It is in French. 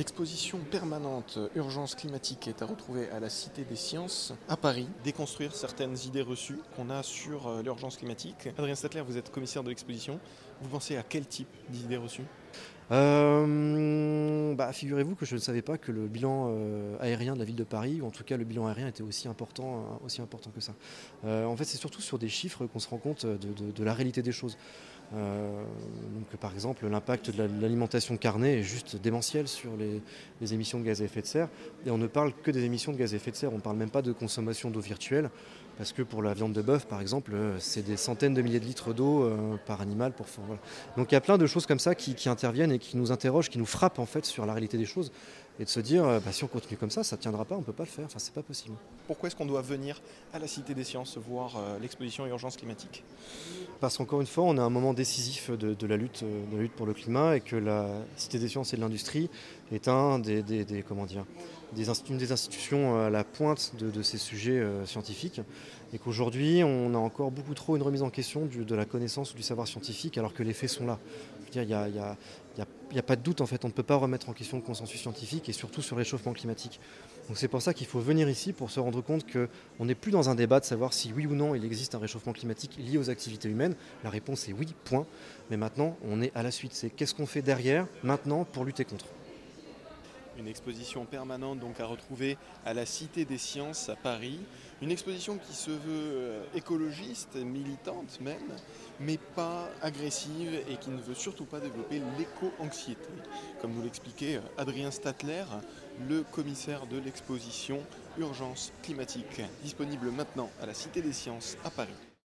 L'exposition permanente Urgence climatique est à retrouver à la Cité des Sciences à Paris. Déconstruire certaines idées reçues qu'on a sur euh, l'urgence climatique. Adrien Statler, vous êtes commissaire de l'exposition. Vous pensez à quel type d'idées reçues? Euh, bah, Figurez-vous que je ne savais pas que le bilan euh, aérien de la ville de Paris, ou en tout cas le bilan aérien, était aussi important, aussi important que ça. en fait, c'est surtout sur des chiffres qu'on se rend compte de la réalité des choses. Euh, donc, par exemple, l'impact de l'alimentation carnée est juste démentiel sur les, émissions de gaz à effet de serre. Et on ne parle que des émissions de gaz à effet de serre, on ne parle même pas de consommation d'eau virtuelle, parce que pour la viande de bœuf, par exemple, euh, c'est des centaines de milliers de litres d'eau euh, par animal. Pour, Donc il y a plein de choses comme ça qui, qui, interviennent et qui nous interrogent, qui nous frappent en fait sur la réalité des choses et de se dire euh, bah, si on continue comme ça, ça ne tiendra pas, on ne peut pas le faire, enfin c'est pas possible. Pourquoi est-ce qu'on doit venir à la Cité des Sciences voir l'exposition Urgence climatique? Parce qu'encore une fois, on a un moment décisif de, la lutte, de la lutte pour le climat et que la Cité des Sciences et de l'Industrie est un des, comment dire, des une des institutions euh, à la pointe de, ces sujets scientifiques et qu'aujourd'hui on a encore beaucoup trop une remise en question de la connaissance ou du savoir scientifique alors que les faits sont là. il y a n'y a pas de doute en fait, on ne peut pas remettre en question le consensus scientifique et surtout sur le réchauffement climatique. C'est pour ça qu'il faut venir ici pour se rendre compte qu'on n'est plus dans un débat de savoir si oui ou non il existe un réchauffement climatique lié aux activités humaines. La réponse est oui, point. Mais maintenant on est à la suite. C'est qu'est-ce qu'on fait derrière maintenant pour lutter contre? Une exposition permanente donc à retrouver à la Cité des Sciences à Paris. Une exposition qui se veut euh, écologiste, militante même, mais pas agressive et qui ne veut surtout pas développer l'éco-anxiété, comme nous l'expliquait euh, Adrien Statler, le commissaire de l'exposition Urgence climatique, disponible maintenant à la Cité des Sciences à Paris.